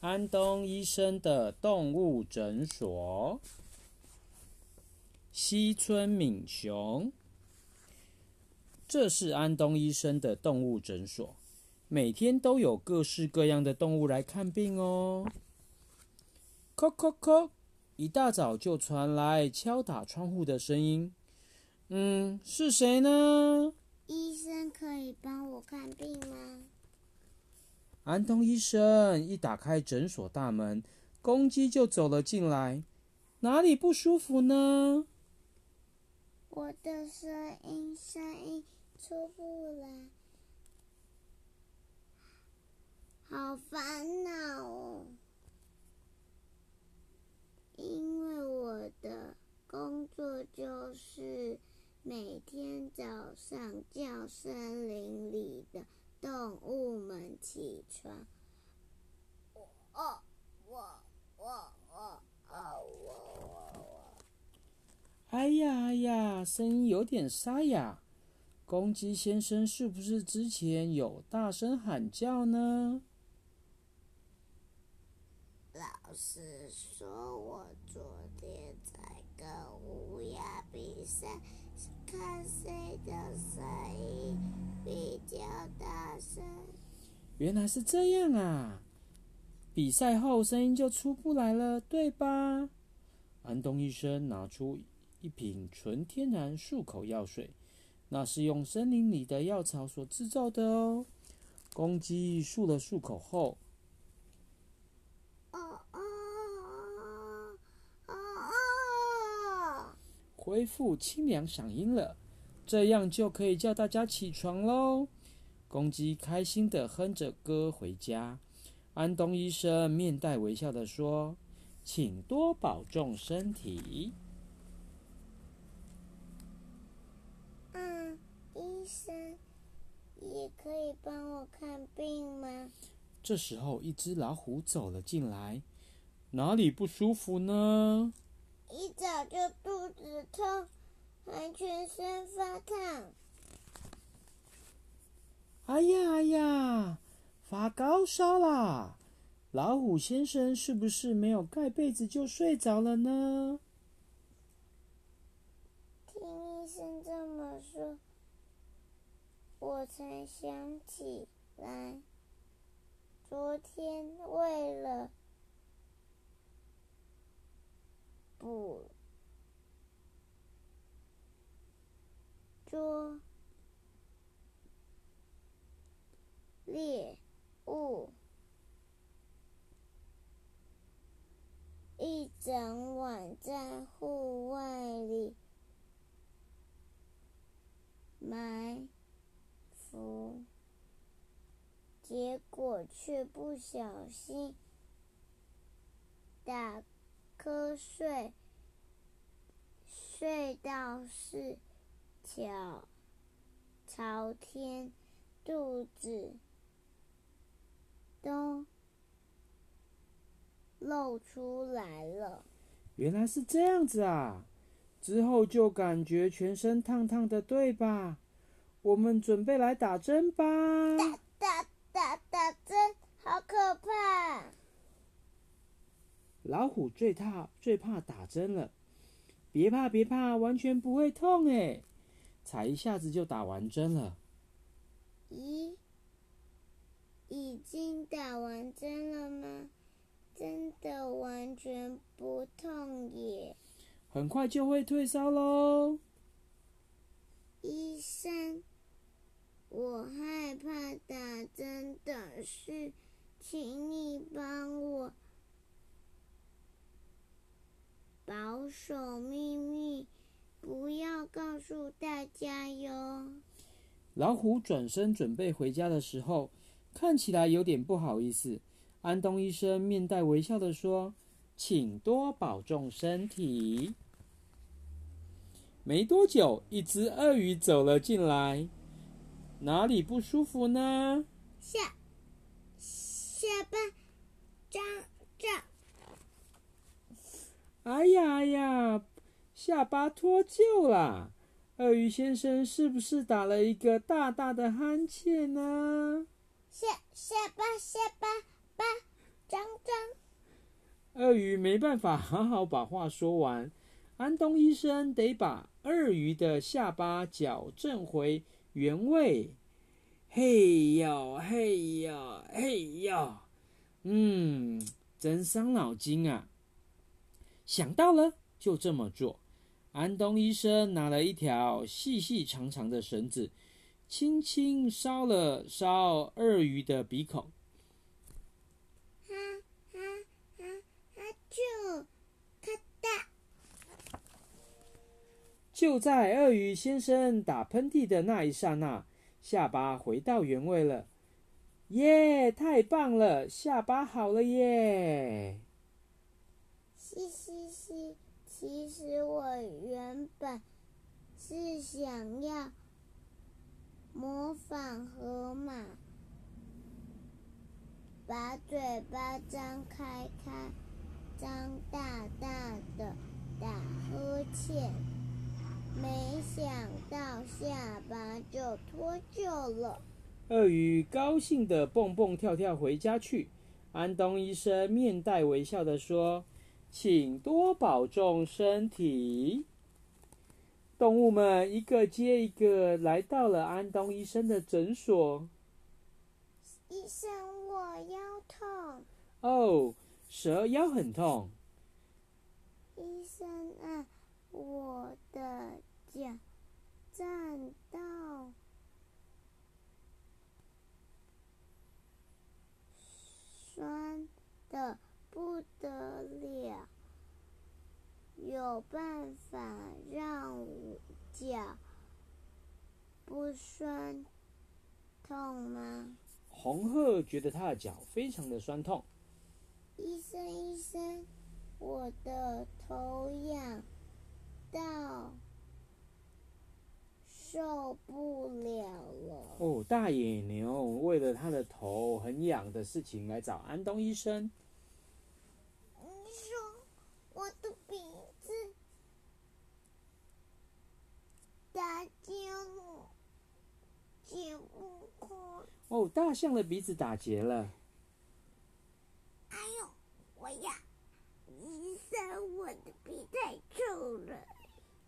安东医生的动物诊所。西村敏雄，这是安东医生的动物诊所，每天都有各式各样的动物来看病哦。叩叩叩，一大早就传来敲打窗户的声音。嗯，是谁呢？医生可以帮我看病吗？安东医生一打开诊所大门，公鸡就走了进来。哪里不舒服呢？我的声音声音出不来，好烦恼哦。因为我的工作就是每天早上叫森林里的。动物们起床！我哦，我我我哦我我我！哎呀哎呀，声音有点沙哑。公鸡先生是不是之前有大声喊叫呢？老师说我昨天在跟乌鸦比赛，看谁的声音比较大声。原来是这样啊！比赛后声音就出不来了，对吧？安东医生拿出一瓶纯天然漱口药水，那是用森林里的药草所制造的哦。公鸡漱了漱口后，哦哦哦哦，恢复清凉嗓音了。这样就可以叫大家起床喽！公鸡开心地哼着歌回家。安东医生面带微笑地说：“请多保重身体。”嗯，医生也可以帮我看病吗？这时候，一只老虎走了进来。哪里不舒服呢？一早就肚子痛。还全身发烫！哎呀哎呀，发高烧啦！老虎先生是不是没有盖被子就睡着了呢？听医生这么说，我才想起来，昨天为了补。捉猎物，一整晚在户外里埋伏，结果却不小心打瞌睡，睡到是。脚朝天，肚子都露出来了。原来是这样子啊！之后就感觉全身烫烫的，对吧？我们准备来打针吧。打打打打针，好可怕！老虎最怕最怕打针了。别怕别怕，完全不会痛诶。才一下子就打完针了。咦，已经打完针了吗？真的完全不痛耶！很快就会退烧喽。医生，我害怕打针的事，请你帮我保守秘密。不要告诉大家哟。老虎转身准备回家的时候，看起来有点不好意思。安东医生面带微笑的说：“请多保重身体。”没多久，一只鳄鱼走了进来。哪里不舒服呢？下下巴长长。哎呀哎呀！下巴脱臼啦，鳄鱼先生是不是打了一个大大的哈欠呢？下下巴下巴巴张张。鳄鱼没办法好好把话说完，安东医生得把鳄鱼的下巴矫正回原位。嘿哟，嘿哟，嘿哟，嗯，真伤脑筋啊！想到了，就这么做。安东医生拿了一条细细长长的绳子，轻轻烧了烧鳄鱼的鼻孔。就在鳄鱼先生打喷嚏的那一刹那，下巴回到原位了。耶，太棒了！下巴好了耶！嘻嘻嘻。其实我原本是想要模仿河马，把嘴巴张开开，张大大的打呵欠，没想到下巴就脱臼了。鳄鱼高兴地蹦蹦跳跳回家去。安东医生面带微笑地说。请多保重身体。动物们一个接一个来到了安东医生的诊所。医生，我腰痛。哦，蛇腰很痛。医生啊，我的脚站到酸的。不得了，有办法让脚不酸痛吗？红鹤觉得他的脚非常的酸痛。医生，医生，我的头痒到受不了了。哦，大野牛为了他的头很痒的事情来找安东医生。我的鼻子打结了，解不开。哦，大象的鼻子打结了。哎呦，我呀，医生，我的屁太臭了。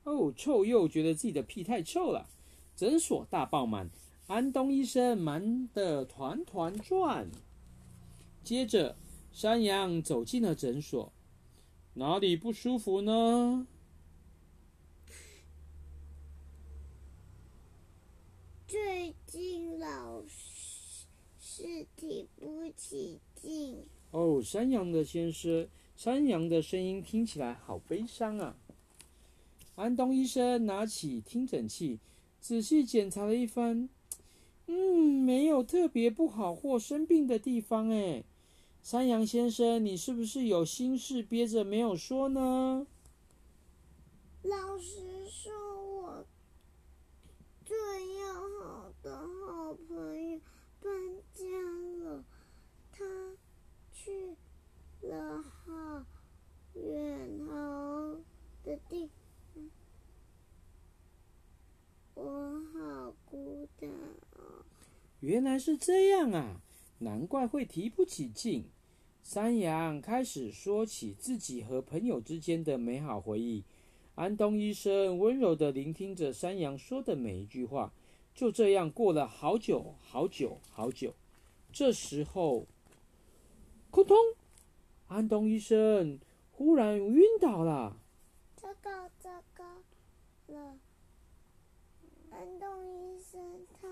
哦，臭鼬觉得自己的屁太臭了。诊所大爆满，安东医生忙得团团转。接着，山羊走进了诊所。哪里不舒服呢？最近老是提不起劲。哦，山羊的先生，山羊的声音听起来好悲伤啊。安东医生拿起听诊器，仔细检查了一番，嗯，没有特别不好或生病的地方，哎。山羊先生，你是不是有心事憋着没有说呢？老实说，我最要好的好朋友搬家了，他去了好远好的地，我好孤单啊。原来是这样啊。难怪会提不起劲。山羊开始说起自己和朋友之间的美好回忆。安东医生温柔地聆听着山羊说的每一句话。就这样过了好久好久好久。这时候，扑通！安东医生忽然晕倒了。糟糕，糟糕了！安东医生他。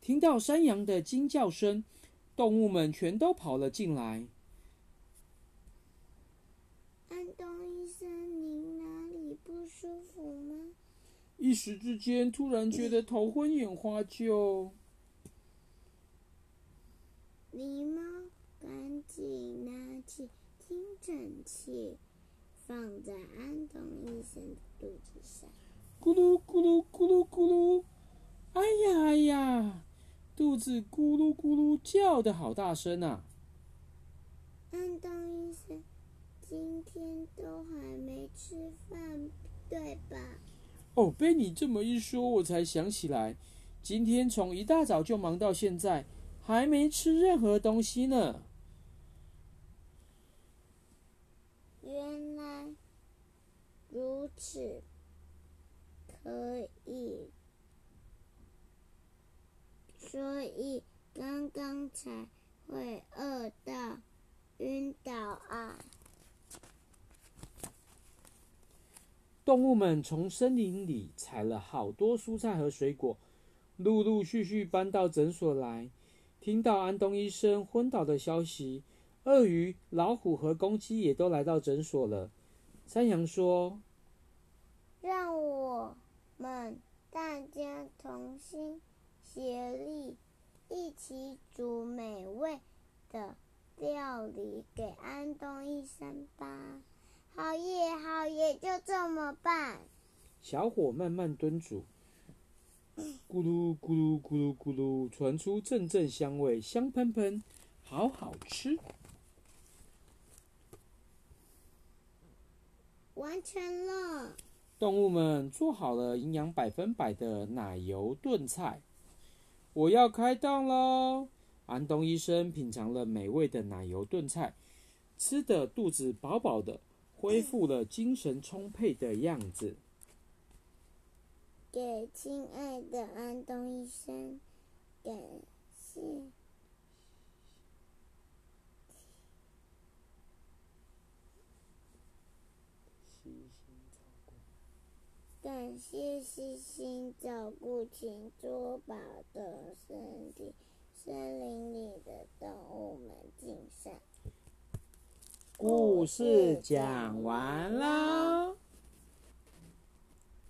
听到山羊的惊叫声，动物们全都跑了进来。安东医生，您哪里不舒服吗？一时之间，突然觉得头昏眼花就，就狸猫赶紧拿起听诊器，放在安东医生的肚子上。咕噜咕噜咕噜咕噜，哎呀哎呀！肚子咕噜咕噜叫的好大声啊！安东医生，今天都还没吃饭，对吧？哦，被你这么一说，我才想起来，今天从一大早就忙到现在，还没吃任何东西呢。原来是，可以，所以刚刚才会饿到晕倒啊！动物们从森林里采了好多蔬菜和水果，陆陆续续搬到诊所来。听到安东医生昏倒的消息，鳄鱼、老虎和公鸡也都来到诊所了。山羊说：“让我们大家同心协力，一起煮美味的料理给安东医生吧。”好耶，好耶，就这么办。小火慢慢炖煮，咕噜咕噜咕噜咕噜，传出阵阵香味，香喷喷，好好吃。完成了。动物们做好了营养百分百的奶油炖菜，我要开动喽！安东医生品尝了美味的奶油炖菜，吃得肚子饱饱的。恢复了精神充沛的样子。给亲爱的安东医生，感谢，感谢细心照顾，请珠宝的身体，森林里的动物们敬上。故事讲完了。